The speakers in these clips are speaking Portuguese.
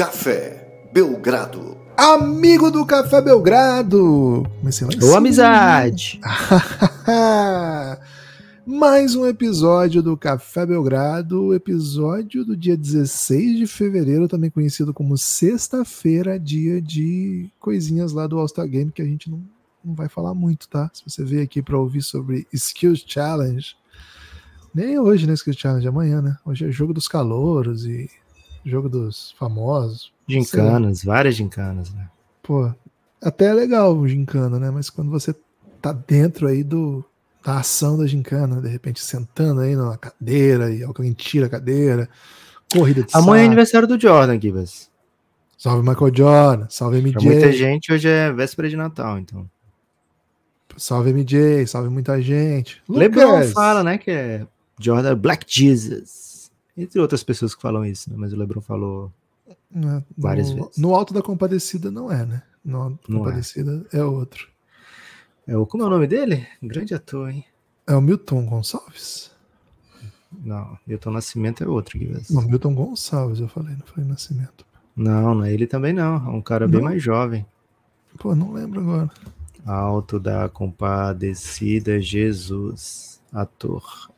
Café Belgrado. Amigo do Café Belgrado! Comecei lá em Ô, amizade! Mais um episódio do Café Belgrado, episódio do dia 16 de fevereiro, também conhecido como sexta-feira, dia de coisinhas lá do All-Star Game, que a gente não, não vai falar muito, tá? Se você veio aqui para ouvir sobre Skills Challenge, nem hoje, né? Skills Challenge, amanhã, né? Hoje é jogo dos calouros e jogo dos famosos. Gincanas, várias gincanas, né? Pô, até é legal o gincana, né? Mas quando você tá dentro aí do, da ação da gincana, de repente sentando aí na cadeira e alguém tira a cadeira, corrida de Amanhã é saco. aniversário do Jordan, Gibas. Salve Michael Jordan, salve Pra muita MJ, gente, hoje é véspera de Natal, então. salve MJ, salve muita gente. LeBron Lucas, fala, né, que é Jordan Black Jesus. Entre outras pessoas que falam isso, né? Mas o LeBron falou. né, várias no, vezes. No Alto da Compadecida não é, né? No Alto da é. Compadecida é. outro. É o, como é o nome dele? Grande ator, hein? É o Milton Gonçalves? Não, Milton Nascimento é outro. Não, Milton Gonçalves, eu falei, não foi Nascimento. Não, não é ele também não. É um cara bem Não? mais jovem. Pô, não lembro agora. Alto da Compadecida Jesus, ator.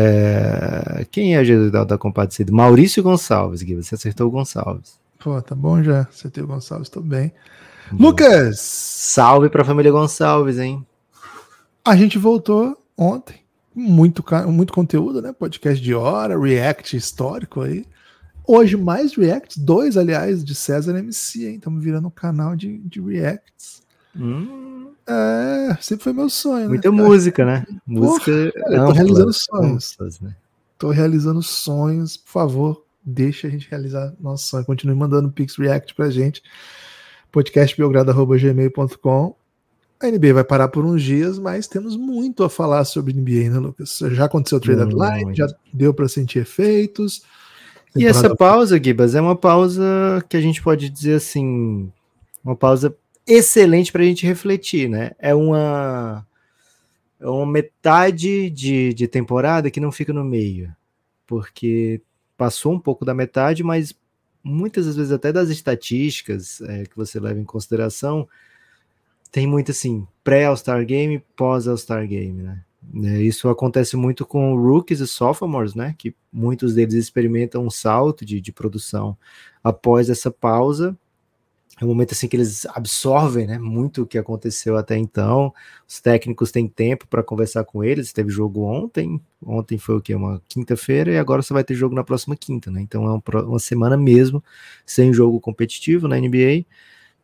É, Quem é Jesus da, da Compadecida? Maurício Gonçalves, Gui. Você acertou o Gonçalves. Pô, tá bom já. Acertei o Gonçalves, tô bem. Bom. Lucas, Salve pra família Gonçalves, hein? a gente voltou ontem. Muito, muito conteúdo, né? Podcast de hora, react histórico aí. Hoje mais reacts, dois, aliás, de César MC, hein? Estamos virando um canal de, de reacts. Hum, É, sempre foi meu sonho, né? muita música, né? Música. cara, tô ampla, realizando sonhos. amplas, né? Tô realizando sonhos. Por favor, deixa a gente realizar nosso sonho. Continue mandando Pix React pra gente. podcastbelgrado.gmail.com A NBA vai parar por uns dias, mas temos muito a falar sobre NBA, né, Lucas? Já aconteceu o trade deadline, já deu para sentir efeitos. E essa pausa, Gibas, é uma pausa que a gente pode dizer assim, uma pausa excelente para a gente refletir, né? É uma, é uma metade de, de temporada que não fica no meio, porque passou um pouco da metade, mas muitas das vezes até das estatísticas é, que você leva em consideração, tem muito assim, pré-All-Star Game, pós-All-Star Game, né? É, Isso acontece muito com rookies e sophomores, né? Que muitos deles experimentam um salto de, de produção após essa pausa. É um momento assim que eles absorvem, né? Muito o que aconteceu até então. Os técnicos têm tempo para conversar com eles. Teve jogo ontem. Ontem foi o quê? Uma quinta-feira e agora você vai ter jogo na próxima quinta, né? Então é um uma semana mesmo sem jogo competitivo na NBA.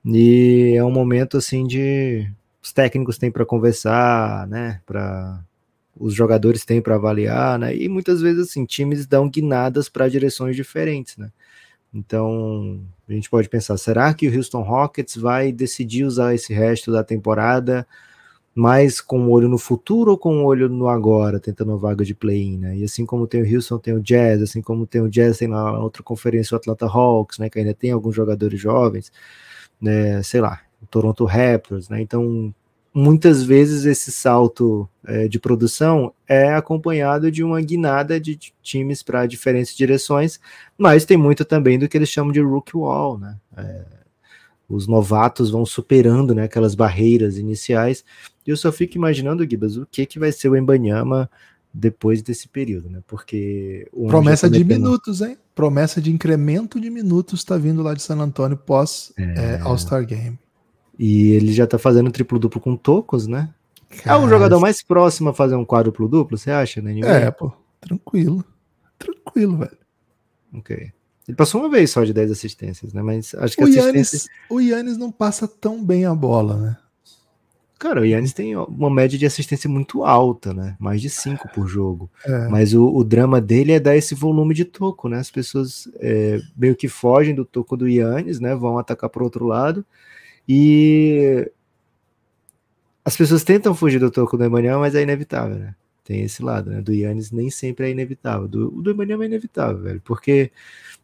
E é um momento assim de os técnicos têm para conversar, né? Para os jogadores têm para avaliar, né? E muitas vezes assim, times dão guinadas para direções diferentes, né? Então, a gente pode pensar, será que o Houston Rockets vai decidir usar esse resto da temporada mais com o olho no futuro ou com o olho no agora, tentando uma vaga de play-in, né? E assim como tem o Houston, tem o Jazz, assim como tem o Jazz, tem na outra conferência o Atlanta Hawks, né, que ainda tem alguns jogadores jovens, né, sei lá, o Toronto Raptors, né? Então, muitas vezes esse salto é, de produção é acompanhado de uma guinada de times para diferentes direções, mas tem muito também do que eles chamam de rookie wall, né? É, os novatos vão superando né, aquelas barreiras iniciais, e eu só fico imaginando, Gibas, o que, que vai ser o Embanyama depois desse período, né? Porque Promessa de minutos, hein? Promessa de incremento de minutos está vindo lá de San Antônio pós é, All-Star Game. E ele já tá fazendo triplo-duplo com tocos, né? é o Cara, jogador mais próximo a fazer um quádruplo-duplo, você acha, né? É, pô, tranquilo. Tranquilo, velho. Ok. Ele passou uma vez só de 10 assistências, né? Mas acho que O assistência... Yannis, o Yannis não passa tão bem a bola, né? Cara, o Yannis tem uma média de assistência muito alta, né? Mais de 5 por jogo. É. Mas o, o drama dele é dar esse volume de toco, né? As pessoas é, meio que fogem do toco do Yannis, né? Vão atacar para outro lado. E as pessoas tentam fugir do toco do Emmanuel, mas é inevitável, né? Tem esse lado, né? Do Yannis nem sempre é inevitável. Do, o do Emmanuel é inevitável, velho. Porque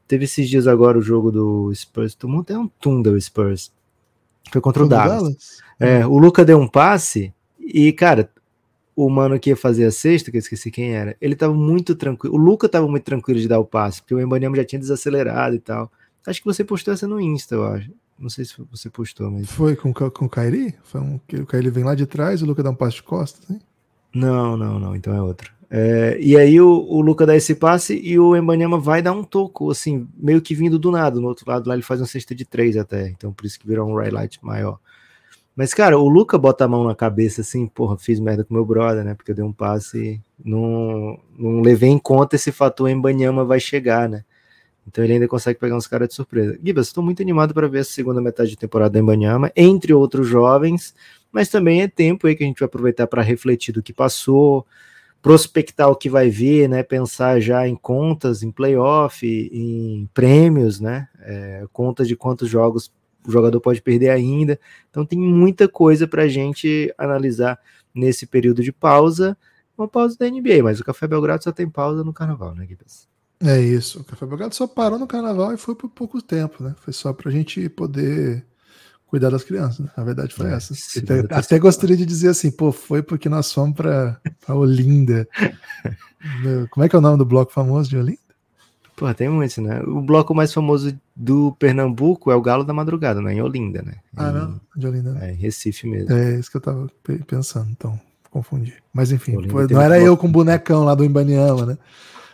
teve esses dias agora o jogo do Spurs. Tomou até um tunda o Spurs. Foi contra o o Dallas. Dallas? É, o Luca deu um passe e, cara, o mano que ia fazer a sexta, que eu esqueci quem era, ele tava muito tranquilo. O Luca tava muito tranquilo de dar o passe, porque o Embanyama já tinha desacelerado e tal. Acho que você postou essa no Insta, eu acho. Não sei se você postou, mas. Foi com, com o Kairi? Foi um, que o Kairi vem lá de trás e o Luca dá um passo de costas, hein? Não, não, não, então é outro. É, e aí o, o Luca dá esse passe e o Embanyama vai dar um toco, assim, meio que vindo do nada. No outro lado lá ele faz uma cesta de três até, então por isso que virou um highlight maior. Mas, cara, o Luca bota a mão na cabeça assim, porra, fiz merda com meu brother, né? Porque eu dei um passe e não, não levei em conta esse fator Embanyama vai chegar, né? Então ele ainda consegue pegar uns caras de surpresa. Gibas, estou muito animado para ver a segunda metade de temporada da Embanyama, entre outros jovens, mas também é tempo aí que a gente vai aproveitar para refletir do que passou, prospectar o que vai vir, né? Pensar já em contas, em playoff, em prêmios, né? É, contas de quantos jogos o jogador pode perder ainda. Então tem muita coisa para a gente analisar nesse período de pausa. Uma pausa da NBA, mas o Café Belgrado só tem pausa no carnaval, né, Gibas? É isso. O Café Belgrado só parou no carnaval e foi por pouco tempo, né? Foi só pra gente poder cuidar das crianças, né? A verdade foi é, essa. Até, até gostaria de dizer assim, pô, foi porque nós fomos pra, pra Olinda. Como é que é o nome do bloco famoso de Olinda? Pô, tem muitos, né? O bloco mais famoso do Pernambuco é o Galo da Madrugada, né? Em Olinda, né? Ah, em, não? De Olinda. Né? É, em Recife mesmo. É isso que eu tava pensando, então confundi. Mas enfim, não era eu com o bonecão lá do Imbaniama, né?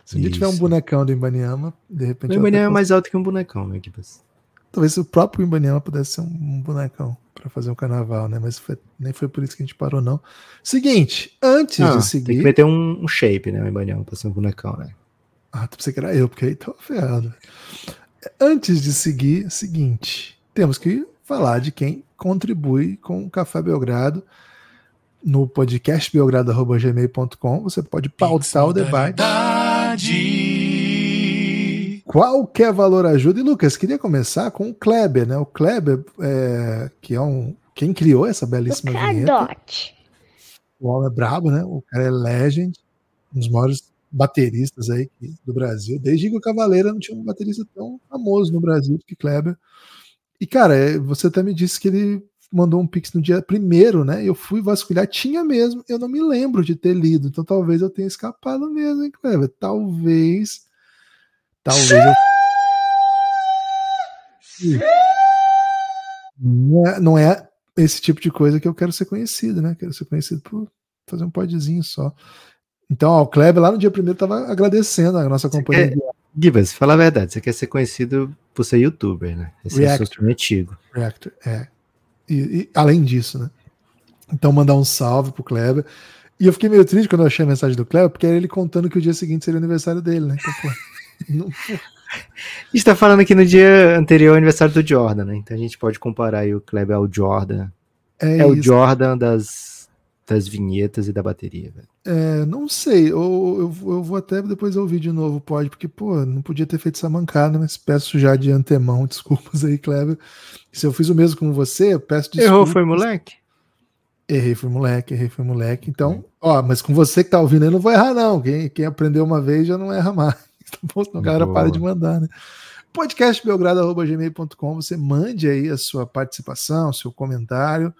Se um dia tiver um bonecão do Imbaniama, de repente. O Imbaniama é mais alto que um bonecão, né, Kibas? Talvez o próprio Imbaniama pudesse ser um bonecão para fazer um carnaval, né? Mas foi, nem foi por isso que a gente parou, não. Seguinte, antes ah, de seguir. Tem que meter um, um shape, né? O Imbaniama pra ser um bonecão, né? Ah, tu pensei que era eu, porque aí tava ferrado. Antes de seguir, seguinte, temos que falar de quem contribui com o Café Belgrado no podcast belgrado.gmail.com. Você pode pautar o debate verdade. Qualquer valor ajuda. E Lucas, queria começar com o Kleber, né? O Kleber, é, que é um. Quem criou essa belíssima o vinheta. O homem é brabo, né? O cara é legend, um dos maiores bateristas aí do Brasil. Desde que o Cavaleira não tinha um baterista tão famoso no Brasil do que Kleber. E, cara, é, você até me disse que ele mandou um pix no dia primeiro, né? Eu fui vasculhar, tinha mesmo, eu não me lembro de ter lido, então talvez eu tenha escapado mesmo, hein, Cleber? Talvez. Talvez eu. Não é, não é esse tipo de coisa que eu quero ser conhecido, né? Quero ser conhecido por fazer um podzinho só. Então, ó, o Kleber lá no dia primeiro estava agradecendo a nossa companhia. Quer, Gibas, fala a verdade, você quer ser conhecido por ser youtuber, né? Esse Reactor. é o antigo. Reactor, é. E, e, além disso, né? Então, mandar um salve pro Kleber. E eu fiquei meio triste quando eu achei a mensagem do Kleber, porque era ele contando que o dia seguinte seria o aniversário dele, né? Então, pô, não, A gente tá falando aqui no dia anterior ao aniversário do Jordan, né? Então a gente pode comparar aí o Kleber ao Jordan. É, é o Jordan das das vinhetas e da bateria, velho? É, não sei. Eu, eu, eu, vou até depois ouvir de novo, pode, porque, pô, não podia ter feito essa mancada, mas peço já de antemão desculpas aí, Kleber. Se eu fiz o mesmo com você, eu peço desculpas. Errou, foi moleque? Errei, foi moleque, errei, foi moleque. Então, ó, mas com você que tá ouvindo aí, não vou errar, não. Quem, quem aprendeu uma vez já não erra mais. Tá bom? Senão a galera para de mandar, né? podcastbelgrado.gmail.com, você mande aí a sua participação, seu comentário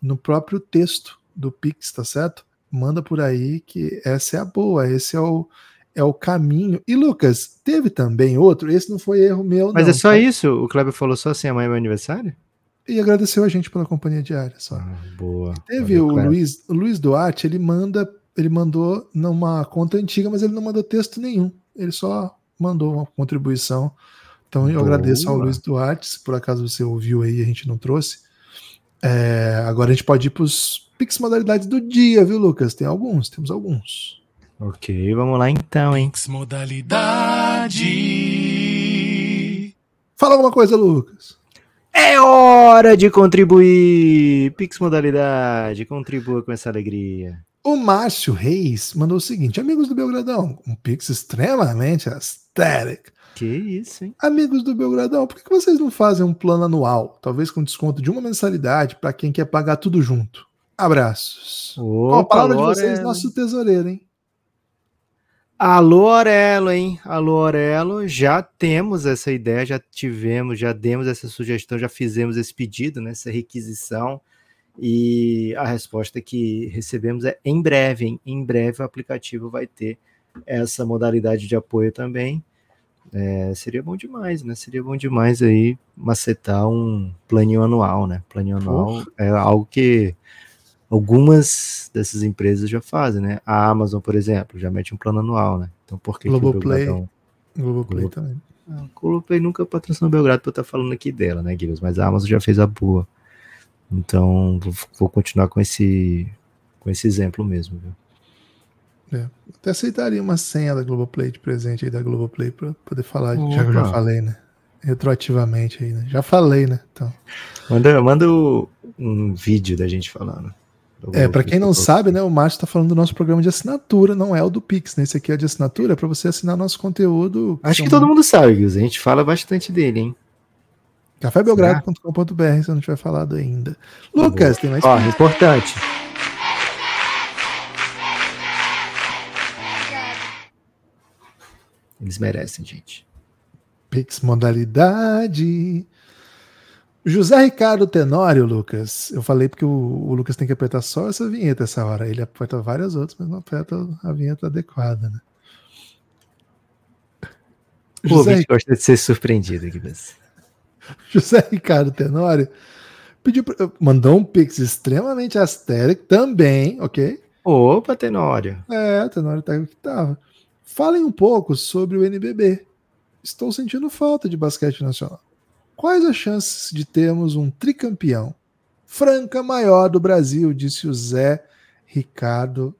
no próprio texto do Pix, tá certo? Manda por aí que essa é a boa, esse é o, é o caminho. E Lucas, teve também outro, esse não foi erro meu, Mas não, é só tá? isso? O Kleber falou só assim, amanhã é meu aniversário? E agradeceu a gente pela companhia diária, só. Ah, boa. Teve Valeu, o Luiz, o Luiz Duarte, ele manda, ele mandou numa conta antiga, mas ele não mandou texto nenhum. Ele só mandou uma contribuição. Então eu boa. agradeço ao Luiz Duarte, se por acaso você ouviu aí, a gente não trouxe. É, agora a gente pode ir para os Pix modalidades do dia, viu, Lucas? Tem alguns, temos alguns. Ok, vamos lá então, hein? Pix modalidade. Fala alguma coisa, Lucas. É hora de contribuir! Pix modalidade, contribua com essa alegria. O Márcio Reis mandou o seguinte: Amigos do Belgradão, um Pix extremamente aesthetic. Que isso, hein? Amigos do Belgradão, por que vocês não fazem um plano anual? Talvez com desconto de uma mensalidade para quem quer pagar tudo junto. Abraços. Opa, Com a palavra de vocês, nosso tesoureiro, hein? Alô, Aurelo, hein? Alô, Aurelo. Já temos essa ideia, já tivemos, já demos essa sugestão, já fizemos esse pedido, né? essa requisição. E a resposta que recebemos é em breve, hein? Em breve o aplicativo vai ter essa modalidade de apoio também. é, seria bom demais, né? Seria bom demais aí macetar um planinho anual, né? Planinho anual é algo que algumas dessas empresas já fazem, né? A Amazon, por exemplo, já mete um plano anual, né? Então por que Globoplay, que o Globoplay Globo... também. Ah, Globoplay nunca patrocinou o Belgrado para estar falando aqui dela, né, Guilherme? Mas a Amazon já fez a boa. Então vou, vou continuar com esse com esse exemplo mesmo, viu? É. Até aceitaria uma senha da Globoplay de presente aí da Globoplay para poder falar, Opa. já que eu já falei, né? Retroativamente aí, né? Já falei, né? Então. Manda, manda um vídeo da gente falando. É, para quem não sabe, né, o Márcio está falando do nosso programa de assinatura, não é o do Pix, né? Esse aqui é de assinatura, é para você assinar nosso conteúdo. Acho que todo mundo sabe, Gus. A gente fala bastante dele, hein? cafébelgrado.com.br, se eu não tiver falado ainda. Lucas, Boa. tem mais. Ó, importante. Eles merecem, gente. Pix modalidade. José Ricardo Tenório, Lucas. Eu falei porque o, o, Lucas tem que apertar só essa vinheta essa hora. Ele aperta várias outras, mas não aperta a vinheta adequada, né? O José Ric... gosta de ser surpreendido aqui, mas... José Ricardo Tenório pediu, mandou um pix extremamente astérico também, ok? Opa, Tenório. É, Tenório tá que tava. Falem um pouco sobre o NBB. Estou sentindo falta de basquete nacional. Quais as chances de termos um tricampeão? Franca maior do Brasil, disse o Zé Ricardo.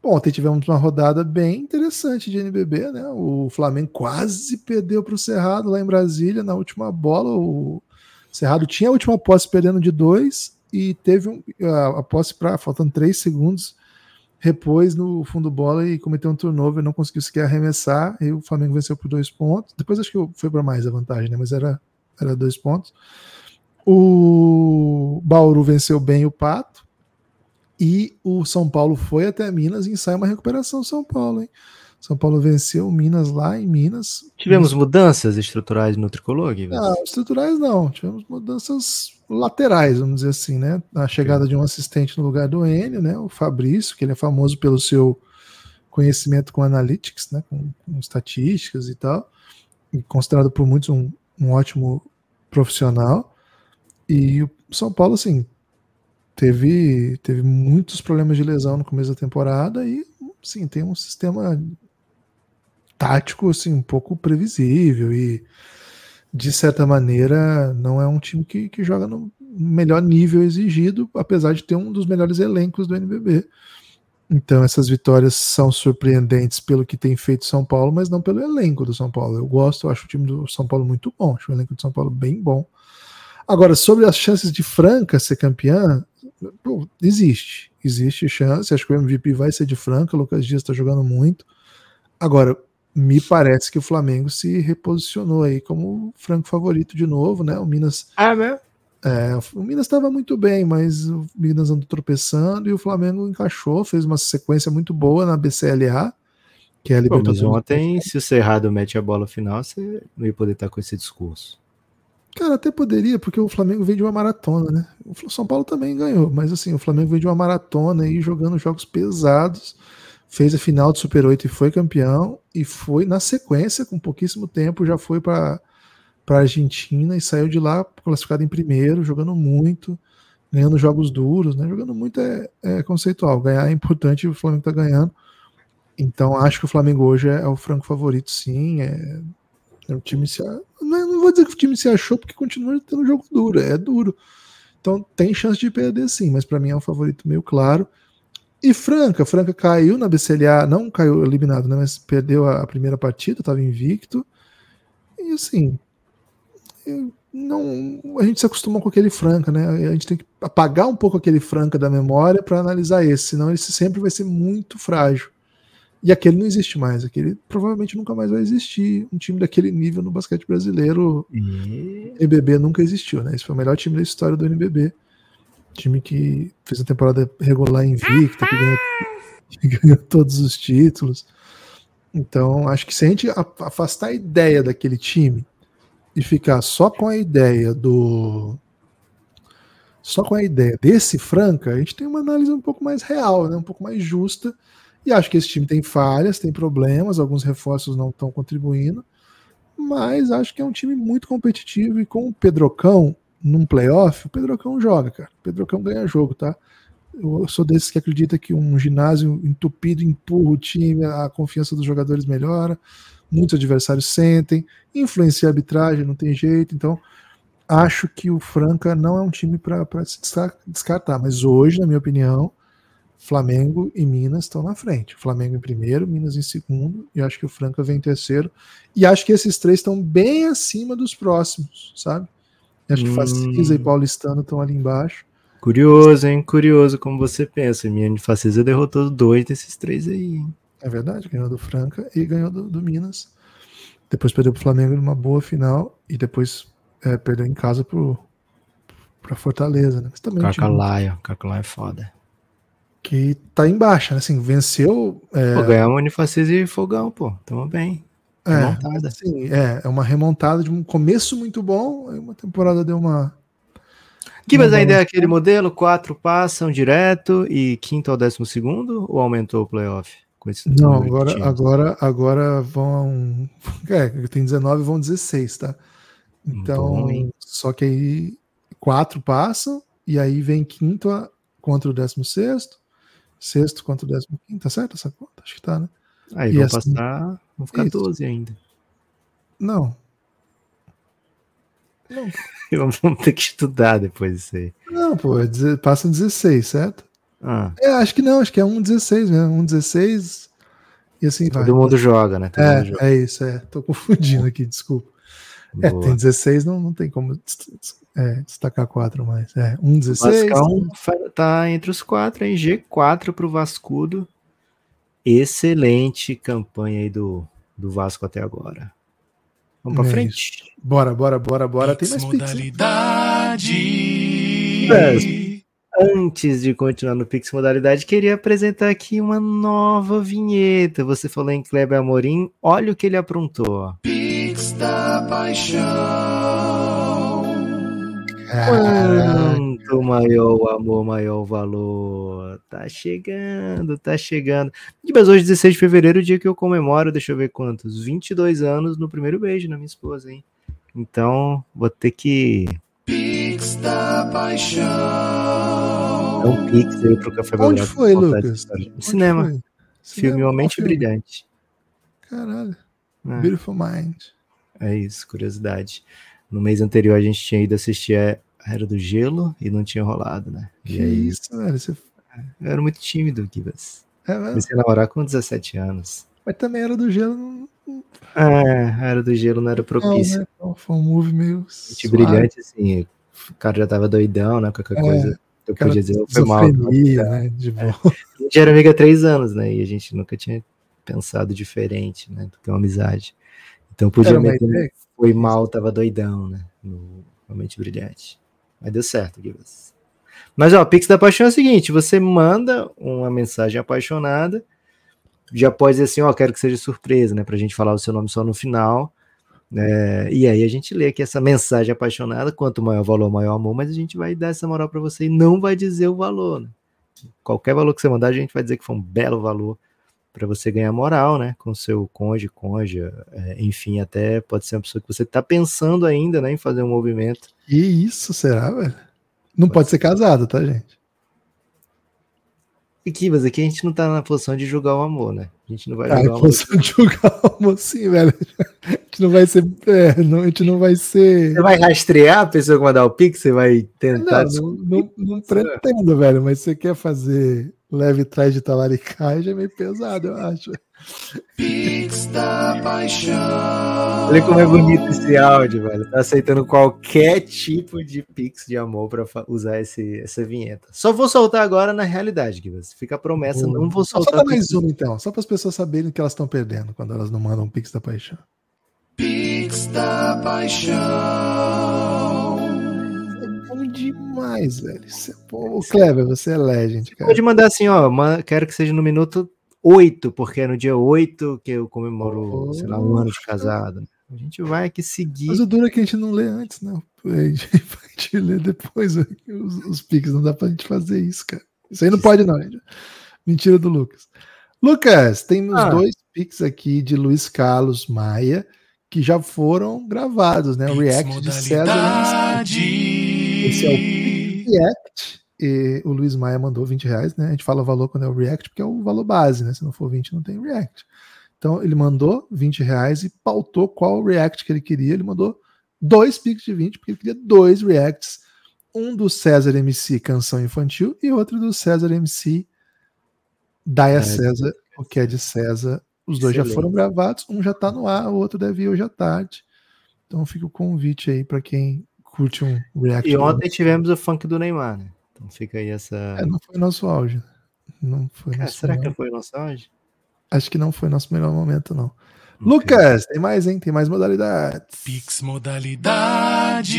Bom, ontem tivemos uma rodada bem interessante de NBB, né? O Flamengo quase perdeu para o Cerrado lá em Brasília na última bola. O Cerrado tinha a última posse perdendo de dois e teve um, a, a posse para faltando três segundos repôs no fundo bola e cometeu um turnover, não conseguiu sequer arremessar, e o Flamengo venceu por dois pontos. Depois acho que foi para mais a vantagem, né? Mas era, era dois pontos. O Bauru venceu bem o Pato. E o São Paulo foi até Minas e ensaia uma recuperação São Paulo, hein? São Paulo venceu Minas lá em Minas. Tivemos mudanças estruturais no tricolor, Guilherme? Não, estruturais não. Tivemos mudanças laterais, vamos dizer assim, né? A chegada de um assistente no lugar do Enio, né? O Fabrício, que ele é famoso pelo seu conhecimento com analytics, né? Com, com estatísticas e tal. E considerado por muitos um, um ótimo profissional. E o São Paulo, assim, teve, teve muitos problemas de lesão no começo da temporada e, sim, tem um sistema tático assim um pouco previsível e de certa maneira não é um time que, que joga no melhor nível exigido, apesar de ter um dos melhores elencos do NBB. Então essas vitórias são surpreendentes pelo que tem feito São Paulo, mas não pelo elenco do São Paulo. Eu gosto, eu acho o time do São Paulo muito bom, acho o elenco do São Paulo bem bom. Agora, sobre as chances de Franca ser campeã, pô, existe. Existe chance. Acho que o MVP vai ser de Franca. O Lucas Dias está jogando muito. Agora, me parece que o Flamengo se reposicionou aí como franco favorito de novo, né? O Minas. Ah, né? É, o Minas estava muito bem, mas o Minas andou tropeçando e o Flamengo encaixou, fez uma sequência muito boa na BCLA, que é a Libertadores. Pô, mas ontem, se o Cerrado mete a bola final, você não ia poder estar com esse discurso. Cara, até poderia, porque o Flamengo vem de uma maratona, né? O São Paulo também ganhou, mas assim, o Flamengo vem de uma maratona aí jogando jogos pesados fez a final do Super 8 e foi campeão, e foi na sequência, com pouquíssimo tempo, já foi para a Argentina e saiu de lá classificado em primeiro, jogando muito, ganhando jogos duros, né? Jogando muito é, é conceitual, ganhar é importante, o Flamengo está ganhando. Então acho que o Flamengo hoje é, é o franco favorito, sim. É, é o time se. Não, não vou dizer que o time se achou, porque continua tendo jogo duro, é duro. Então tem chance de perder sim, mas para mim é um favorito meio claro. E Franca, Franca caiu na BCLA, não caiu eliminado, né, mas perdeu a primeira partida, estava invicto. E assim, não, a gente se acostuma com aquele Franca, né? A gente tem que apagar um pouco aquele Franca da memória para analisar esse, senão esse sempre vai ser muito frágil. E aquele não existe mais, aquele provavelmente nunca mais vai existir. Um time daquele nível no basquete brasileiro, e... NBB nunca existiu, né? Esse foi o melhor time da história do NBB. Time que fez uma temporada regular invicta, que ganhou, que ganhou todos os títulos. Então, acho que se a gente afastar a ideia daquele time e ficar só com a ideia do. Só com a ideia desse Franca, a gente tem uma análise um pouco mais real, né? um pouco mais justa. E acho que esse time tem falhas, tem problemas, alguns reforços não estão contribuindo, mas acho que é um time muito competitivo e com o Pedrocão num playoff, o Pedrocão joga, cara. O Pedrocão ganha jogo, tá? Eu sou desses que acredita que um ginásio entupido empurra o time, a confiança dos jogadores melhora, muitos adversários sentem, influencia a arbitragem, não tem jeito. Então, acho que o Franca não é um time para se descartar, mas hoje, na minha opinião, Flamengo e Minas estão na frente. Flamengo em primeiro, Minas em segundo, e acho que o Franca vem em terceiro. E acho que esses três estão bem acima dos próximos, sabe? Acho que hum. Facisa e Paulistano estão ali embaixo. Curioso, hein? Curioso como você pensa. Minha Facisa derrotou dois desses três aí, hein? É verdade, ganhou do Franca e ganhou do, do Minas. Depois perdeu pro Flamengo numa boa final e depois é, perdeu em casa pro, pra Fortaleza, né? Mas também Cacalaia, Cacalaia é foda. Que tá embaixo, né? Assim, venceu. É... Pô, ganhamos Unifacisa e Fogão, pô. Tamo bem. É, remontada. Sim, é, é uma remontada de um começo muito bom, aí uma temporada deu uma. Que mas ainda é aquele modelo? Quatro passam direto e quinto ao décimo segundo? Ou aumentou o playoff? Não, agora, agora, agora vão. É, tem 19 vão 16, tá? Então, bom, só que aí quatro passam e aí vem quinto a, contra o décimo sexto, sexto contra o décimo quinto, tá certo essa conta? Acho que tá, né? Aí e vão assim, passar, vão ficar isso. 12 ainda. Não. Não. Vamos ter que estudar depois disso aí. Não, pô, é passa 16, certo? Ah. É, acho que não, acho que é 1,16 mesmo. 1,16 e assim Todo vai. Todo mundo joga, né? Todo é, joga. é isso, é. Tô confundindo aqui, desculpa. É, Boa. É, tem 16, não, não tem como é, destacar 4 mais. É, 1,16. Vascão tá entre os 4 aí, G4 pro Vascudo. Excelente campanha aí do, do Vasco até agora. Vamos pra é frente? Isso. Bora, bora, bora, bora. Pix Tem mais modalidade. Pix. Antes de continuar no Pix Modalidade, queria apresentar aqui uma nova vinheta. Você falou em Kleber Amorim, olha o que ele aprontou. Pix da Paixão. Quanto maior o amor, maior o valor. Tá chegando, tá chegando. Mas hoje, 16 de fevereiro, o dia que eu comemoro, deixa eu ver quantos, 22 anos no primeiro beijo na minha esposa, hein? Então, vou ter que. Da paixão. É um pix aí pro Café Onde foi, Lucas? No cinema. Foi? Filme Uma Mente Brilhante. Caralho. É. Beautiful Mind. É isso, curiosidade. No mês anterior a gente tinha ido assistir a Era do Gelo e não tinha rolado, né? Que e aí, isso, velho? Você... Eu era muito tímido, Kivas. É, Comecei a namorar com 17 anos. Mas também Era do Gelo. É, a Era do Gelo não era propício. Não, né? Foi um move meio. Gente brilhante, assim. O cara já tava doidão, né? Qualquer é, coisa. Eu podia dizer, foi mal. Né? De boa. É. A gente era amiga há três anos, né? E a gente nunca tinha pensado diferente, né? Do que uma amizade. Então podia meter, foi mal, tava doidão, né? No Realmente Brilhante. Mas deu certo, Gibas. Mas ó, o Pix da Paixão é o seguinte: você manda uma mensagem apaixonada, já pode dizer assim, ó, quero que seja surpresa, né? Pra gente falar o seu nome só no final. É, e aí a gente lê aqui essa mensagem apaixonada, quanto maior o valor, maior o amor, mas a gente vai dar essa moral para você e não vai dizer o valor. Né? Qualquer valor que você mandar, a gente vai dizer que foi um belo valor para você ganhar moral, né, com seu cônjuge, cônjuge, é, enfim, até pode ser uma pessoa que você está pensando ainda, né, em fazer um movimento. E isso, será, velho? Não pode, pode ser casado, tá, gente? Aqui, mas aqui a gente não tá na posição de julgar o amor, né? A gente não vai ah, julgar o amor. posição de julgar o amor, sim, velho. A gente não vai ser. É, não, a gente não vai ser. Você vai rastrear a pessoa que mandar o pix? Você vai tentar. Não, não, não, não pretendo, velho, mas você quer fazer leve trás de talaricagem é meio pesado, eu acho. Pix da paixão. Olha como é bonito esse áudio, velho. Tá aceitando qualquer tipo de pix de amor para usar esse, essa vinheta. Só vou soltar agora na realidade, que fica a promessa, Boa. não vou soltar. Só mais um então, só para as pessoas saberem que elas estão perdendo quando elas não mandam pix da paixão. Pix da paixão demais, velho. Você, pô, Clever, você é legend, cara. Pode mandar assim, ó, quero que seja no minuto 8, porque é no dia 8 que eu comemoro, oh, sei lá, um ano de casado. A gente vai aqui seguir. Mas o duro é que a gente não lê antes, não. A gente vai ler depois os, os piques. Não dá pra gente fazer isso, cara. Isso aí não pode, não. Gente. Mentira do Lucas. Lucas, temos ah. dois piques aqui de Luiz Carlos Maia, que já foram gravados, né? O React de César. Esse é o React. E o Luiz Maia mandou 20 reais, né? A gente fala o valor quando é o React, porque é o valor base, né? Se não for 20, não tem React. Então ele mandou 20 reais e pautou qual React que ele queria. Ele mandou dois Pix de 20, porque ele queria dois Reacts. Um do César MC Canção Infantil e outro do César MC Daia é, César, o que é de César. Os dois Excelente. já foram gravados, um já tá no ar, o outro deve ir hoje à tarde. Então fica o convite aí para quem curte um React. E ontem tivemos o funk do Neymar, né? Então fica aí essa. É, não foi nosso auge. Não foi Cara, será que foi nosso auge? Acho que não foi nosso melhor momento, não. Okay. Lucas, tem mais, hein? Tem mais modalidades. Pix modalidade.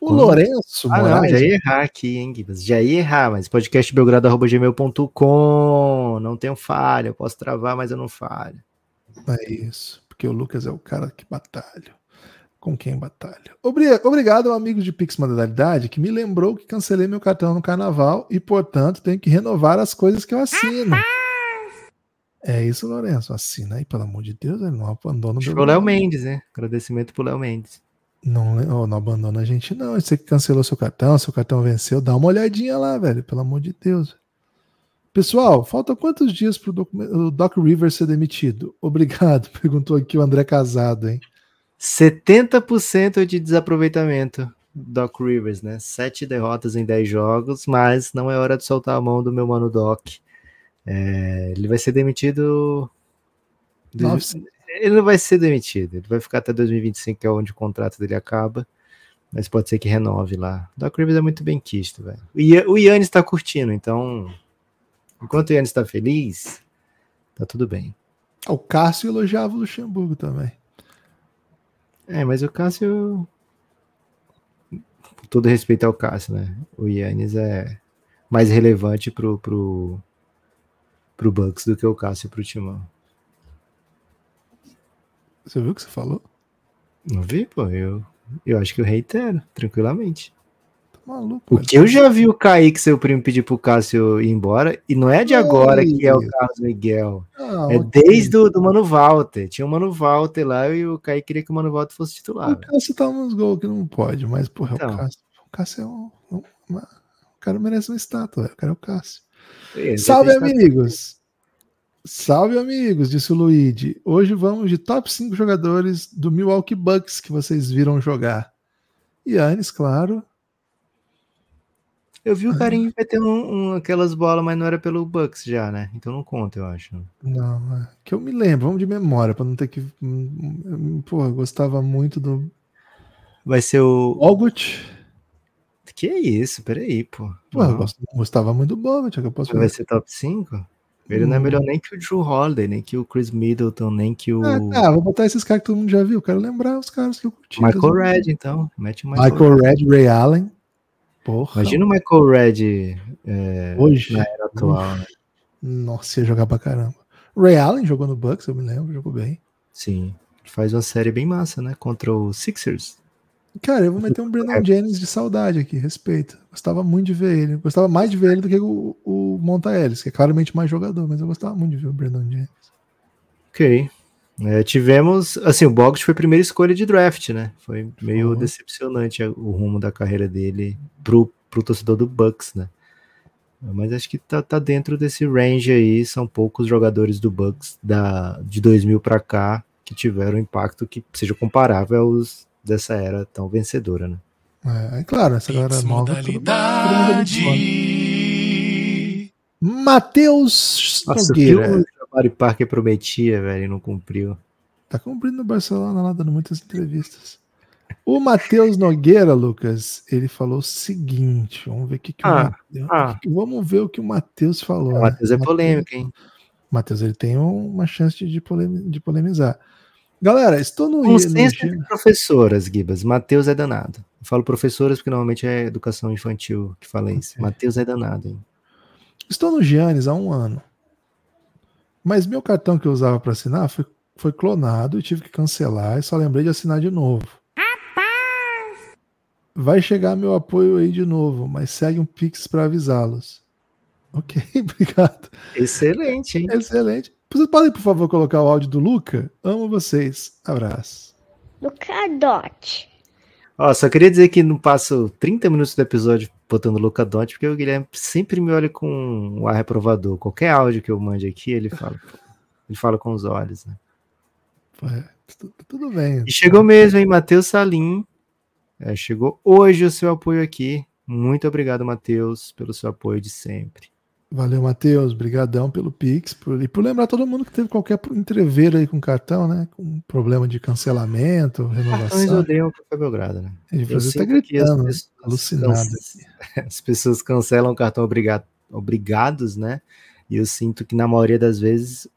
O Lourenço ah, Moraes. Não, já ia errar aqui, hein, Guibas? Já ia errar, mas podcastbelgrado.gmail.com. Não tenho falha, eu posso travar, mas eu não falho. É isso, porque o Lucas é o cara que batalha com quem batalha. Obrigado, amigo de Pix Modalidade, que me lembrou que cancelei meu cartão no carnaval e, portanto, tenho que renovar as coisas que eu assino. É isso, Lourenço. Assina aí, pelo amor de Deus, ele não abandona o Léo Mendes, né? Agradecimento pro Léo Mendes. Não, não abandona a gente, não. Você que cancelou seu cartão, seu cartão venceu, dá uma olhadinha lá, velho, pelo amor de Deus. Pessoal, falta quantos dias pro o Doc River ser demitido? Obrigado, perguntou aqui o André Casado, hein? 70% de desaproveitamento Doc Rivers, né? Sete derrotas em 10 jogos, mas não é hora de soltar a mão do meu mano Doc. É, ele vai ser demitido. Nossa. Ele não vai ser demitido, ele vai ficar até 2025, que é onde o contrato dele acaba. Mas pode ser que renove lá. Doc Rivers é muito bem quisto, velho. O Yannis está curtindo, então. Enquanto o Yannis está feliz, tá tudo bem. O Cássio elogiava o Luxemburgo também. É, mas o Cássio. Com todo respeito ao Cássio, né? O Yannis é mais relevante pro, pro, pro Bucks do que o Cássio pro Timão. Você viu o que você falou? Não vi, pô. Eu, eu acho que eu reitero, tranquilamente maluco. O que eu já vi o Kaique, seu primo, pedir pro Cássio ir embora, e não é de agora que é o Carlos Miguel. Não, é desde o do Mano Walter. Tinha o Mano Walter lá e o Kaique queria que o Mano Walter fosse titular. O Cássio tá uns gols que não pode, mas, porra, então. o Cássio. O Cássio é um. Uma, o cara merece uma estátua, o cara é o Cássio. Salve, amigos! Salve, amigos, disse o Luigi. Hoje vamos de top 5 jogadores do Milwaukee Bucks que vocês viram jogar. Yannis, claro. Eu vi o carinho meter um, um, aquelas bolas, mas não era pelo Bucks já, né? Então não conta, eu acho. Não, é. Que eu me lembro, vamos de memória, para não ter que. Pô, eu gostava muito do. Vai ser o. Ogut. Que é isso? Peraí, pô. Pô, eu gostava muito do Bogut, que eu posso Vai ser top 5? Ele hum. não é melhor nem que o Drew Holiday, nem que o Chris Middleton, nem que o. Ah, vou botar esses caras que todo mundo já viu. Quero lembrar os caras que eu curti. Michael Red, então. Mete o Michael, Michael Red, Ray Allen. Porra. Imagina o Michael Red é, hoje na era atual. Né? Nossa, ia jogar pra caramba. Ray Allen jogou no Bucks, eu me lembro, jogou bem. Sim, faz uma série bem massa, né? Contra o Sixers. Cara, eu vou meter um Brandon Jennings de saudade aqui, respeito. Gostava muito de ver ele. Gostava mais de ver ele do que o, o Monta Ellis, que é claramente mais jogador, mas eu gostava muito de ver o Brandon Jennings. Ok. É, tivemos, assim, o Bogut foi a primeira escolha de draft, né? Foi meio uhum. decepcionante o rumo da carreira dele pro, pro torcedor do Bucks, né? Mas acho que tá, tá dentro desse range aí, são poucos jogadores do Bucks da, de 2000 para cá que tiveram impacto que seja comparável aos dessa era tão vencedora, né? É, é claro, essa galera nova. Matheus Nogueira. Mari Parker prometia, velho, e não cumpriu. Tá cumprindo no Barcelona lá, dando muitas entrevistas. O Matheus Nogueira, Lucas, ele falou o seguinte: vamos ver o que, que ah, o Mateus, ah. Vamos ver o que o Matheus falou. O Matheus né? é polêmico, hein? Matheus, ele tem uma chance de, de polemizar. Galera, estou no. Consenso no... de professoras, Gibas. Matheus é danado. Eu falo professoras porque normalmente é educação infantil que fala isso. Okay. Matheus é danado, hein? Estou no Giannis há um ano. Mas meu cartão que eu usava para assinar foi, foi clonado e tive que cancelar e só lembrei de assinar de novo. Vai chegar meu apoio aí de novo, mas segue um Pix para avisá-los. Ok, obrigado. Excelente, hein? Excelente. Vocês podem, por favor, colocar o áudio do Luca? Amo vocês. Abraço. Luca Dot. Ó, só queria dizer que não passo 30 minutos do episódio botando Luca Dot, porque o Guilherme sempre me olha com um ar reprovador. Qualquer áudio que eu mande aqui, ele fala. ele fala com os olhos, né? É, tudo bem. E chegou mesmo, hein, Matheus Salim. É, chegou hoje o seu apoio aqui. Muito obrigado, Matheus, pelo seu apoio de sempre. Valeu, Matheus. Obrigadão pelo Pix por, e por lembrar todo mundo que teve qualquer entreveiro aí com cartão, né? Com problema de cancelamento, renovação. Eles odeiam o Café Belgrado, né? Você tá gritando, as alucinado. As pessoas cancelam o cartão obrigado, obrigados, né? E eu sinto que na maioria das vezes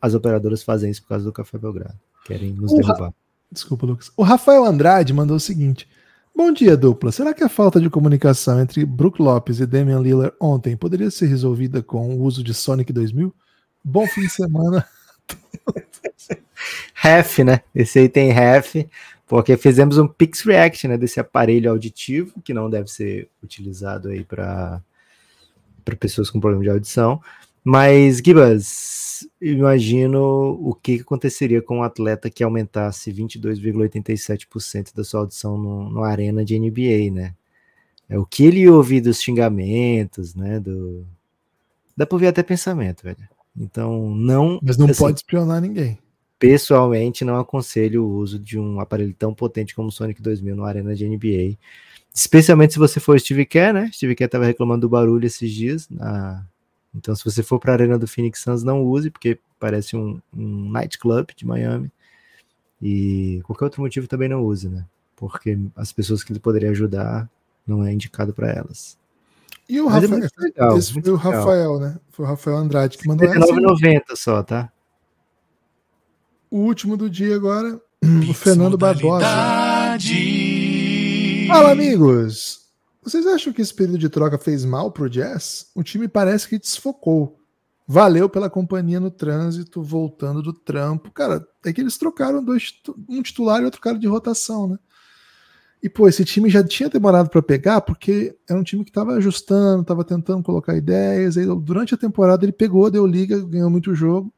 as operadoras fazem isso por causa do Café Belgrado. Querem nos o derrubar. Ra... Desculpa, Lucas. O Rafael Andrade mandou o seguinte. Bom dia, dupla. Será que a falta de comunicação entre Brook Lopes e Damian Lillard ontem poderia ser resolvida com o uso de Sonic 2000? Bom fim de semana. Ref, né? Esse aí tem ref, porque fizemos um Pix React, né, desse aparelho auditivo que não deve ser utilizado aí para para pessoas com problema de audição. Mas, Gibas, imagino o que aconteceria com um atleta que aumentasse 22,87% da sua audição no, no arena de NBA, né? É o que ele ouve dos xingamentos, né? Do... Dá pra ouvir até pensamento, velho. Então, não. Mas não assim, pode espionar ninguém. Pessoalmente, não aconselho o uso de um aparelho tão potente como o Sonic 2000 no arena de NBA. Especialmente se você for Steve Kerr, né? Steve Kerr tava reclamando do barulho esses dias na, então, se você for para a arena do Phoenix Suns, não use, porque parece um, um nightclub de Miami. E qualquer outro motivo também não use, né? Porque as pessoas que ele poderia ajudar não é indicado para elas. E o Mas é Rafael, é legal, esse foi o Rafael, né? Foi o Rafael Andrade que mandou essa. 9,90 só, tá? O último do dia agora, o Fernando Barbosa. Fala, amigos! Vocês acham que esse período de troca fez mal pro Jazz? O time parece que desfocou. Valeu pela companhia no trânsito, voltando do trampo. Cara, é que eles trocaram dois, um titular e outro cara de rotação, né? E, pô, esse time já tinha demorado para pegar, porque era um time que estava ajustando, estava tentando colocar ideias. Aí, durante a temporada, ele pegou, deu liga, ganhou muito jogo.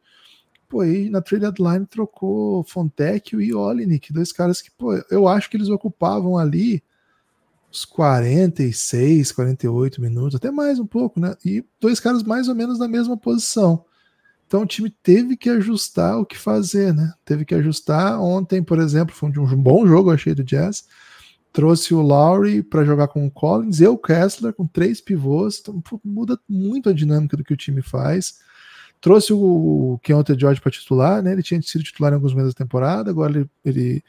Pô, aí na trade deadline trocou Fontecchio e Olinik, dois caras que, pô, eu acho que eles ocupavam ali uns 46, 48 minutos, até mais um pouco, né? E dois caras mais ou menos na mesma posição. Então o time teve que ajustar o que fazer, né? Teve que ajustar. Ontem, por exemplo, foi um bom jogo, eu achei, do Jazz. Trouxe o Lowry para jogar com o Collins e o Kessler com três pivôs. Então, muda muito a dinâmica do que o time faz. Trouxe o Keontae George para titular, né? Ele tinha sido titular em alguns meses da temporada, agora ele, ele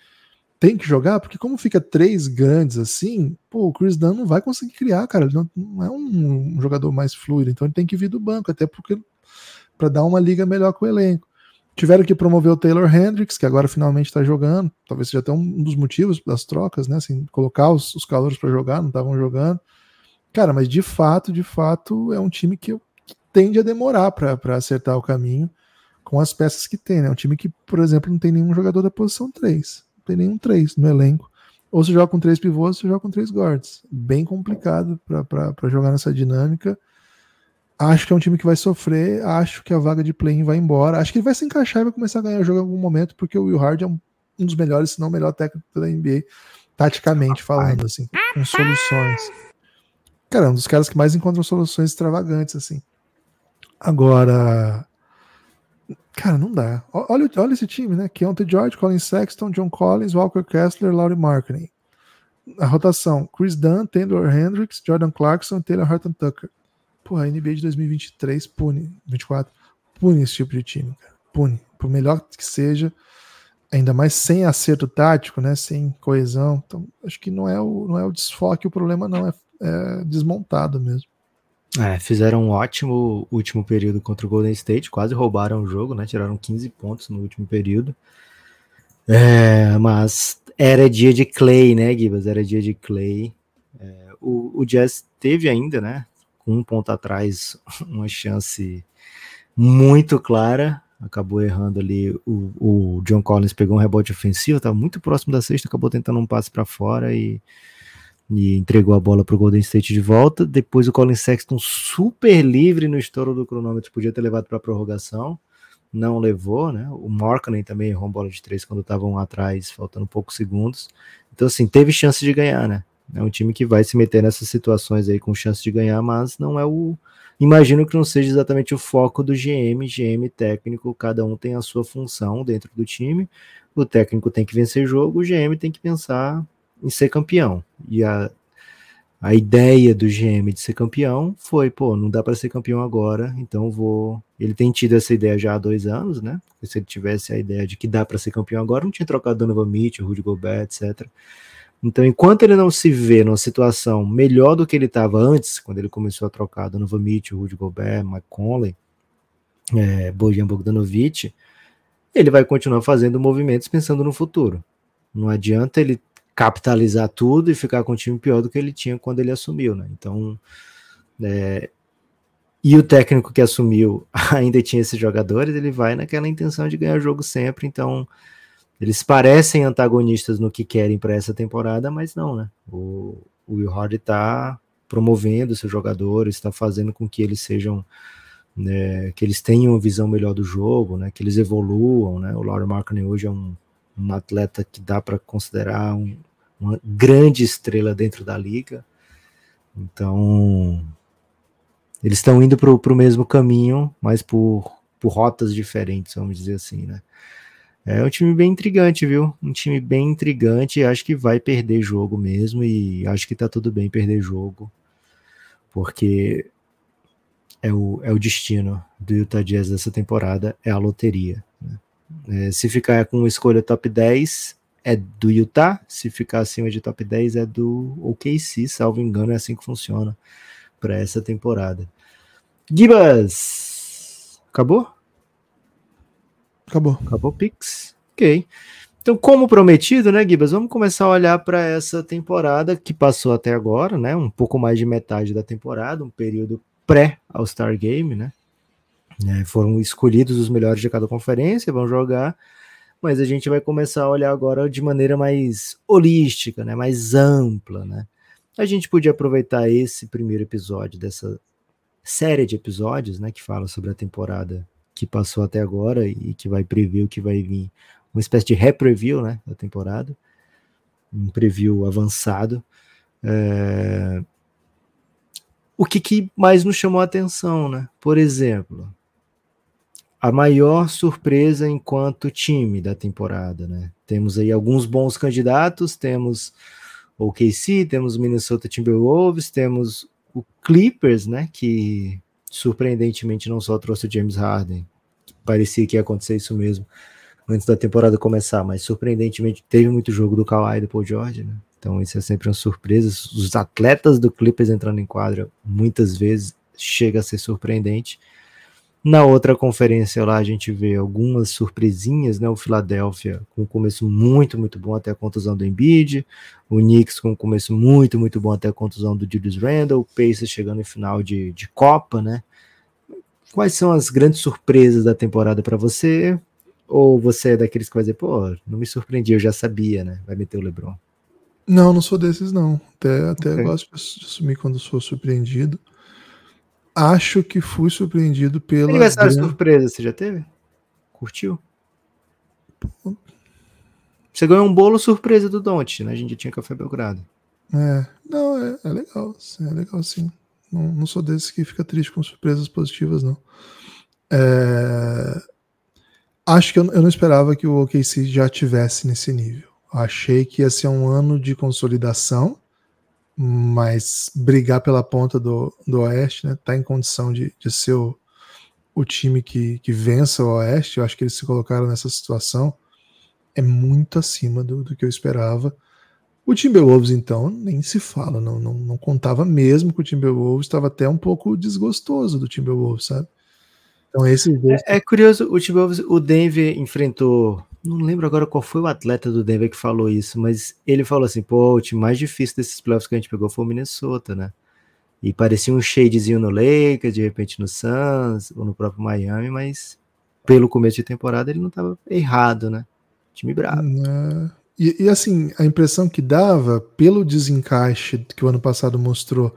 tem que jogar, porque como fica três grandes assim, pô, o Chris Dunn não vai conseguir criar, cara. Ele não, não é um, um, jogador mais fluido, então ele tem que vir do banco, até porque para dar uma liga melhor com o elenco. Tiveram que promover o Taylor Hendricks, que agora finalmente está jogando. Talvez seja até um dos motivos das trocas, né? Assim, colocar os, os calores para jogar, não estavam jogando. Cara, mas de fato, de fato, é um time que, que tende a demorar para acertar o caminho com as peças que tem, né? Um time que, por exemplo, não tem nenhum jogador da posição 3 tem nenhum três no elenco. Ou você joga com três pivôs, ou você joga com três guards. Bem complicado para jogar nessa dinâmica. Acho que é um time que vai sofrer. Acho que a vaga de play vai embora. Acho que ele vai se encaixar e vai começar a ganhar o jogo em algum momento, porque o Will Hard é um, um dos melhores, se não o melhor técnico da NBA, taticamente falando, assim, com soluções. Cara, é um dos caras que mais encontram soluções extravagantes, assim. Agora, Cara, não dá. Olha, olha esse time, né? Keontae George, Colin Sexton, John Collins, Walker Kessler, Laurie Marketing. A rotação: Chris Dunn, Taylor Hendricks, Jordan Clarkson, Taylor Horton Tucker. Porra, a NBA de 2023 pune, 24, pune esse tipo de time, cara. Pune. Por melhor que seja, ainda mais sem acerto tático, né? Sem coesão. Então, acho que não é o, não é o desfoque o problema, não. É, é desmontado mesmo. É, fizeram um ótimo último período contra o Golden State, quase roubaram o jogo, né? Tiraram 15 pontos no último período. É, mas era dia de Clay, né, Gibas? Era dia de Clay. É, o, o Jazz teve ainda, né? Com um ponto atrás, uma chance muito clara. Acabou errando ali. O, o John Collins pegou um rebote ofensivo, estava muito próximo da sexta, acabou tentando um passe para fora e e entregou a bola para o Golden State de volta. Depois o Colin Sexton super livre no estouro do cronômetro, podia ter levado para a prorrogação. não levou, né? O Markkanen também errou bola de três quando estavam atrás, faltando poucos segundos. Então, assim, teve chance de ganhar, né? É um time que vai se meter nessas situações aí com chance de ganhar, mas não é o. Imagino que não seja exatamente o foco do GM, GM técnico, cada um tem a sua função dentro do time. O técnico tem que vencer jogo, o GM tem que pensar em ser campeão. E a, a ideia do GM de ser campeão foi, pô, não dá para ser campeão agora, então vou. Ele tem tido essa ideia já há dois anos, né? Porque se ele tivesse a ideia de que dá para ser campeão agora, não tinha trocado Donovan Mitchell, Rudy Gobert, etc. Então, enquanto ele não se vê numa situação melhor do que ele estava antes, quando ele começou a trocar Donovan Mitchell, Rudy Gobert, Mike Conley, é, Bojan Bogdanovic, ele vai continuar fazendo movimentos pensando no futuro. Não adianta ele capitalizar tudo e ficar com um time pior do que ele tinha quando ele assumiu, né? Então, é, e o técnico que assumiu ainda tinha esses jogadores, ele vai naquela intenção de ganhar jogo sempre, então eles parecem antagonistas no que querem para essa temporada, mas não, né? O, o Will Hardy está promovendo seus jogadores, está fazendo com que eles sejam né, que eles tenham uma visão melhor do jogo, né, que eles evoluam, né? O Laurie Markkinen hoje é um um atleta que dá para considerar um, uma grande estrela dentro da liga. Então, eles estão indo para o mesmo caminho, mas por, por rotas diferentes, vamos dizer assim, né? É um time bem intrigante, viu? Um time bem intrigante. Acho que vai perder jogo mesmo. E acho que tá tudo bem perder jogo. Porque é o, é o destino do Utah Jazz dessa temporada. É a loteria. É, se ficar com escolha top 10, é do Utah. Se ficar acima de top 10, é do OKC, salvo engano, é assim que funciona para essa temporada. Gibas! Acabou? Acabou. Acabou o Pix. Ok. Então, como prometido, né, Gibas, vamos começar a olhar para essa temporada que passou até agora, né? Um pouco mais de metade da temporada, um período pré-All-Star Game, né? Né? Foram escolhidos os melhores de cada conferência, vão jogar, mas a gente vai começar a olhar agora de maneira mais holística, né? mais ampla. Né? A gente podia aproveitar esse primeiro episódio dessa série de episódios né, que fala sobre a temporada que passou até agora e que vai prever o que vai vir, uma espécie de ré-preview né, da temporada, um preview avançado. É... O que, que mais nos chamou a atenção, né? Por exemplo, a maior surpresa enquanto time da temporada, né? Temos aí alguns bons candidatos, temos o KC, temos o Minnesota Timberwolves, temos o Clippers, né, que surpreendentemente não só trouxe o James Harden, parecia que ia acontecer isso mesmo antes da temporada começar, mas surpreendentemente teve muito jogo do Kawhi e do Paul George, né? Então isso é sempre uma surpresa. Os atletas do Clippers entrando em quadra muitas vezes chega a ser surpreendente. Na outra conferência lá a gente vê algumas surpresinhas, né? O Philadelphia com um começo muito, muito bom até a contusão do Embiid, o Knicks com um começo muito, muito bom até a contusão do Julius Randle, o Pacers chegando em final de, de Copa, né? Quais são as grandes surpresas da temporada para você? Ou você é daqueles que vai dizer, pô, não me surpreendi, eu já sabia, né? Vai meter o LeBron. Não, não sou desses, não. Até, até okay. gosto de assumir quando sou surpreendido acho que fui surpreendido pela. Aniversário grande... surpresa, você já teve? Curtiu? Você ganhou um bolo surpresa do Don't, né? A gente já tinha Café Belgrado. É, não, é, é legal. É legal sim. Não, não sou desses que fica triste com surpresas positivas, não. É... Acho que eu, eu não esperava que o OKC já tivesse nesse nível. Achei que ia ser um ano de consolidação mas brigar pela ponta do, do Oeste, né? Tá em condição de, de ser o, o time que, que vença o Oeste. Eu acho que eles se colocaram nessa situação. É muito acima do, do que eu esperava. O Timberwolves, então, nem se fala, não, não, não contava mesmo com o Timberwolves, estava até um pouco desgostoso do Timberwolves, sabe? Então, esse é, é curioso, o Timberwolves, o Denver enfrentou não lembro agora qual foi o atleta do Denver que falou isso, mas ele falou assim: pô, o time mais difícil desses playoffs que a gente pegou foi o Minnesota, né? E parecia um shadezinho no Lakers, de repente no Suns, ou no próprio Miami, mas pelo começo de temporada ele não estava errado, né? Time bravo. É. E, e, assim, a impressão que dava, pelo desencaixe que o ano passado mostrou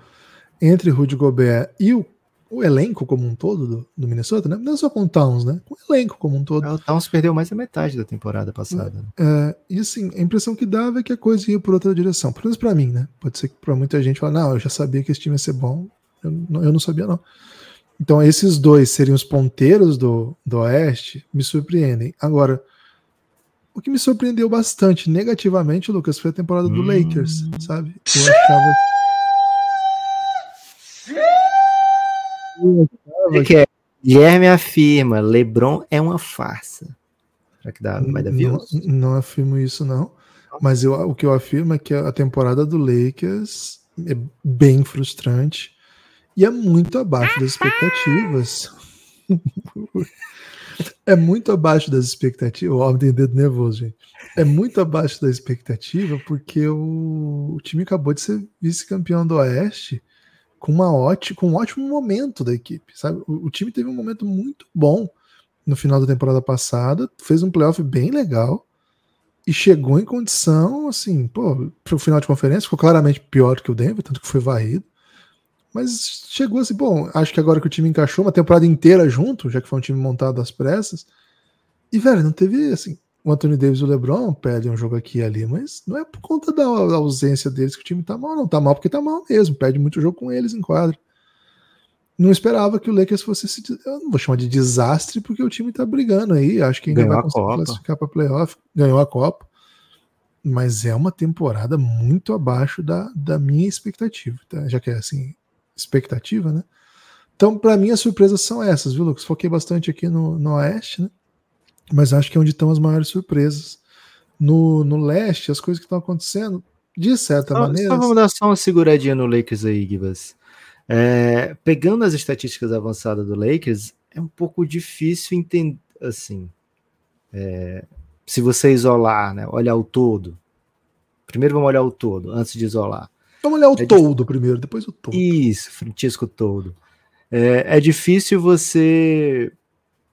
entre Rudy Gobert e o o elenco como um todo do, do, Minnesota, né? Não só com o Towns, né? Com o elenco como um todo. É, o Towns perdeu mais da metade da temporada passada. Né? É, e assim, a impressão que dava é que a coisa ia por outra direção. Pelo menos pra mim, né? Pode ser que pra muita gente fale, não, eu já sabia que esse time ia ser bom. Eu, eu não sabia, não. Então, esses dois seriam os ponteiros do, do Oeste, me surpreendem. Agora, o que me surpreendeu bastante negativamente, Lucas, foi a temporada do hum. Lakers, sabe? Eu achava. Eu que é? Guilherme afirma: LeBron é uma farsa. Será que dá, vai dar? Não, não afirmo isso, não. Mas eu, o que eu afirmo é que a temporada do Lakers é bem frustrante e é muito abaixo das expectativas. é muito abaixo das expectativas. O homem tem dedo nervoso, gente. É muito abaixo da expectativa porque o, o time acabou de ser vice-campeão do Oeste com, uma ótima, com um ótimo momento da equipe, sabe? O, o, time teve um momento muito bom no final da temporada passada, fez um playoff bem legal e chegou em condição, assim, pô, pro final de conferência, ficou claramente pior que o Denver, tanto que foi varrido. Mas chegou assim, bom, acho que agora que o time encaixou uma temporada inteira junto, já que foi um time montado às pressas. E, velho, não teve assim. O Anthony Davis e o LeBron perdem um jogo aqui e ali, mas não é por conta da ausência deles que o time tá mal, não. Tá mal porque tá mal mesmo. Perde muito jogo com eles em quadra. Não esperava que o Lakers fosse esse. Eu não vou chamar de desastre, porque o time tá brigando aí. Acho que ainda Ganhou vai conseguir classificar para playoff. Ganhou a Copa. Mas é uma temporada muito abaixo da, da minha expectativa. Tá? Já que é assim, expectativa, né? Então, para mim, as surpresas são essas, viu, Lucas? Foquei bastante aqui no, no Oeste, né? Mas acho que é onde estão as maiores surpresas. No, no Leste, as coisas que estão acontecendo, de certa só, maneira. Só vamos dar só uma seguradinha no Lakers aí, Gibas. É, pegando as estatísticas avançadas do Lakers, é um pouco difícil entender, assim, é, se você isolar, né, olhar o todo. Primeiro vamos olhar o todo, antes de isolar. Vamos olhar o é todo primeiro, depois o todo. Isso, Francisco Todo. É, é, difícil você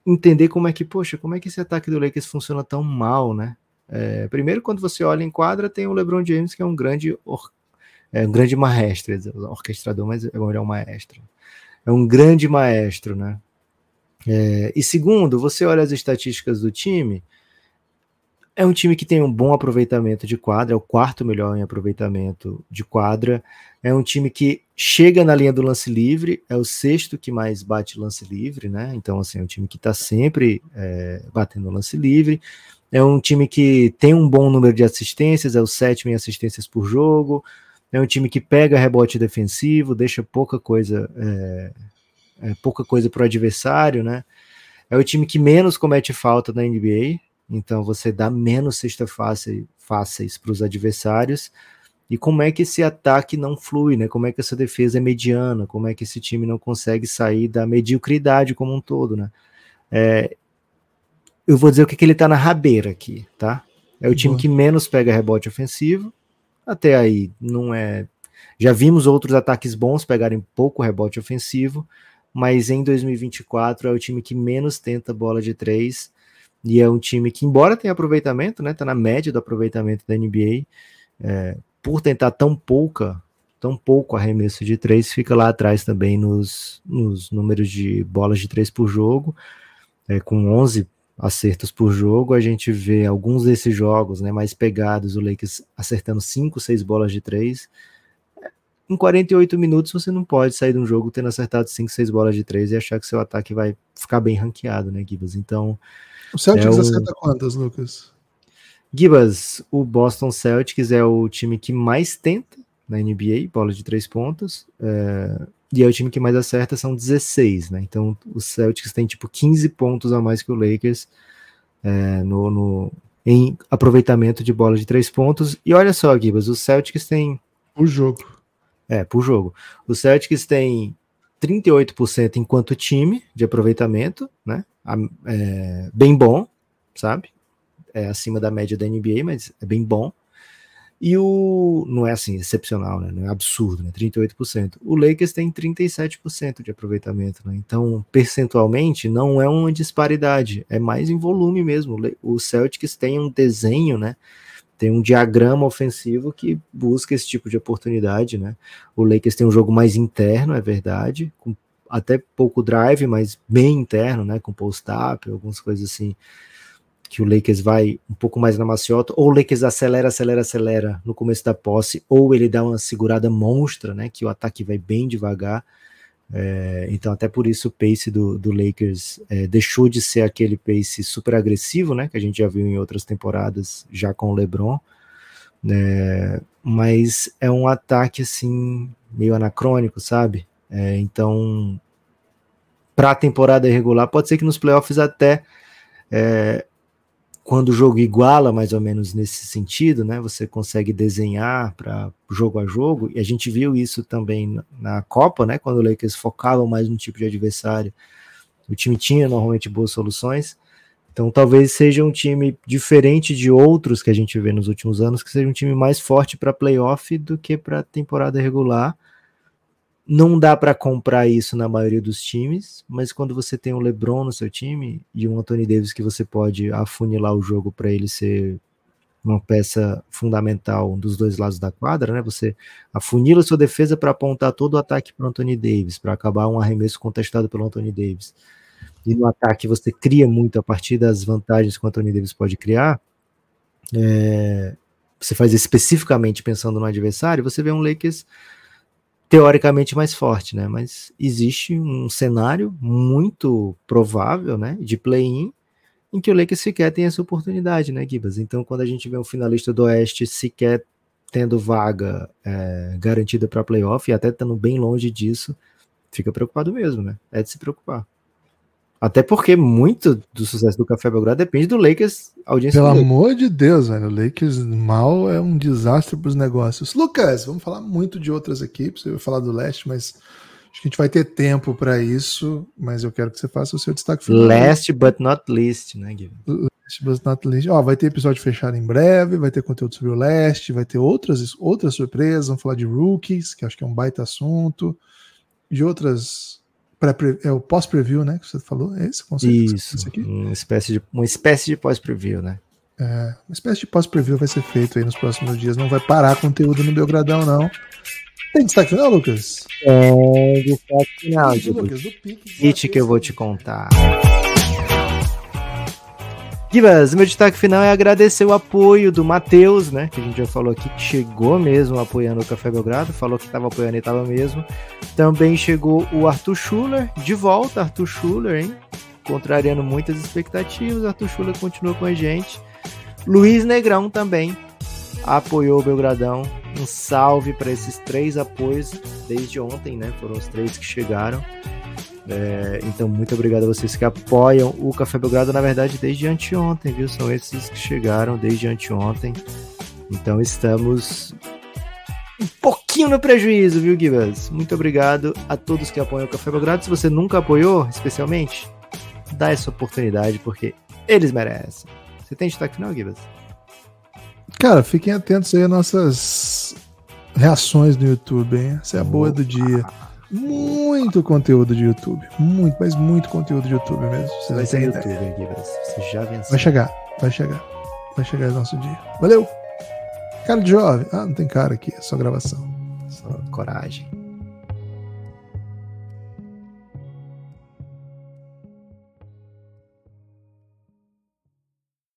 entender como é que, poxa, como é que esse ataque do Lakers funciona tão mal, né? É, primeiro, quando você olha em quadra, tem o LeBron James, que é um grande, or... é um grande maestro, orquestrador, mas é um maestro. É um grande maestro, né? É, e segundo, você olha as estatísticas do time, é um time que tem um bom aproveitamento de quadra, é o quarto melhor em aproveitamento de quadra. É um time que chega na linha do lance livre, é o sexto que mais bate lance livre, né? Então, assim, é um time que está sempre é, batendo lance livre. É um time que tem um bom número de assistências, é o sétimo em assistências por jogo. É um time que pega rebote defensivo, deixa pouca coisa, é, é, pouca coisa para o adversário, né? É o time que menos comete falta na NBA, então você dá menos cesta fácil, fáceis para os adversários. E como é que esse ataque não flui, né? Como é que essa defesa é mediana? Como é que esse time não consegue sair da mediocridade como um todo, né? É, eu vou dizer o que, que ele tá na rabeira aqui, tá? É o time que menos pega rebote ofensivo. Até aí não é. Já vimos outros ataques bons pegarem pouco rebote ofensivo, mas em 2024 é o time que menos tenta bola de três e é um time que, embora tenha aproveitamento, né, tá na média do aproveitamento da NBA, é, por tentar tão pouca, tão pouco arremesso de três, fica lá atrás também nos, nos números de bolas de três por jogo, é, com 11 acertos por jogo, a gente vê alguns desses jogos, né, mais pegados, o Lakers acertando 5, 6 bolas de três, em 48 minutos você não pode sair de um jogo tendo acertado 5, 6 bolas de três e achar que seu ataque vai ficar bem ranqueado, né, Gibas? Então, o Celtics é o... acerta quantas, Lucas? Gibas, o Boston Celtics é o time que mais tenta na NBA, bola de três pontos, é... e é o time que mais acerta, são 16, né? Então os Celtics têm tipo 15 pontos a mais que o Lakers é, no, no, em aproveitamento de bola de três pontos. E olha só, Gibas, os Celtics têm. O jogo. É, por jogo. Os Celtics têm 38% enquanto time de aproveitamento, né? é, bem bom, sabe? É acima da média da NBA, mas é bem bom. E o. Não é assim, excepcional, né? Não é absurdo, né? 38%. O Lakers tem 37% de aproveitamento, né? Então, percentualmente, não é uma disparidade, é mais em volume mesmo. O Celtics tem um desenho, né? Tem um diagrama ofensivo que busca esse tipo de oportunidade, né? O Lakers tem um jogo mais interno, é verdade, com até pouco drive, mas bem interno, né? Com post-up, algumas coisas assim que o Lakers vai um pouco mais na maciota, ou o Lakers acelera, acelera, acelera no começo da posse, ou ele dá uma segurada monstra, né? Que o ataque vai bem devagar. É, então, até por isso o pace do, do Lakers é, deixou de ser aquele pace super agressivo, né? Que a gente já viu em outras temporadas, já com o LeBron. Né, mas é um ataque assim, meio anacrônico, sabe? É, então, para a temporada regular, pode ser que nos playoffs até é, quando o jogo iguala mais ou menos nesse sentido, né? Você consegue desenhar para jogo a jogo, e a gente viu isso também na Copa, né? Quando o Lakers focavam mais no tipo de adversário, o time tinha normalmente boas soluções. Então talvez seja um time diferente de outros que a gente vê nos últimos anos, que seja um time mais forte para playoff do que para temporada regular não dá para comprar isso na maioria dos times, mas quando você tem um LeBron no seu time e um Anthony Davis que você pode afunilar o jogo para ele ser uma peça fundamental dos dois lados da quadra, né? Você afunila sua defesa para apontar todo o ataque para Anthony Davis, para acabar um arremesso contestado pelo Anthony Davis. E no ataque você cria muito a partir das vantagens que o Anthony Davis pode criar. É, você faz especificamente pensando no adversário, você vê um Lakers teoricamente mais forte, né? Mas existe um cenário muito provável, né, de play-in em que o Lakers sequer tem essa oportunidade, né, Gibas? Então, quando a gente vê um finalista do Oeste sequer tendo vaga é, garantida para playoff e até estando bem longe disso, fica preocupado mesmo, né? É de se preocupar. Até porque muito do sucesso do Café Belgrado depende do Lakers, audiência Pelo amor de Deus, velho. O Lakers mal é um desastre para os negócios. Lucas, vamos falar muito de outras equipes. Eu ia falar do leste, mas acho que a gente vai ter tempo para isso. Mas eu quero que você faça o seu destaque final. Last but not least, né, Guilherme? Last but not least. Ó, vai ter episódio fechado em breve, vai ter conteúdo sobre o leste, vai ter outras, outras surpresas. Vamos falar de rookies, que acho que é um baita assunto. De outras é o pós-preview, né? Que você falou, é esse conceito? Isso, uma espécie de, uma espécie de pós-preview, né? É, uma espécie de pós-preview vai ser feito aí nos próximos dias. Não vai parar conteúdo no Belgradão, não. Tem destaque final, Lucas? É, destaque final, Lucas, do Pique. que eu vou te contar. Gibas, meu destaque final é agradecer o apoio do Matheus, né? Que a gente já falou aqui, que chegou mesmo apoiando o Café Belgrado, falou que estava apoiando e estava mesmo. Também chegou o Arthur Schuller, de volta, Arthur Schuller, hein? Contrariando muitas expectativas, Arthur Schuller continua com a gente. Luiz Negrão também apoiou o Belgradão. Um salve para esses três apoios desde ontem, né? Foram os três que chegaram. É, então, muito obrigado a vocês que apoiam o Café Belgrado, na verdade, desde anteontem, viu? São esses que chegaram desde anteontem. Então, estamos um pouquinho no prejuízo, viu, Gibas? Muito obrigado a todos que apoiam o Café Belgrado. Se você nunca apoiou, especialmente, dá essa oportunidade, porque eles merecem. Você tem destaque final, Gibas? Cara, fiquem atentos aí às nossas reações no YouTube, hein? Essa é a boa do dia muito conteúdo de YouTube. Muito, mas muito conteúdo de YouTube mesmo. Você vai ser YouTube, aqui, você já venceu. Vai chegar, vai chegar. Vai chegar o nosso dia. Valeu! Cara de jovem. Ah, não tem cara aqui, é só gravação. Só coragem.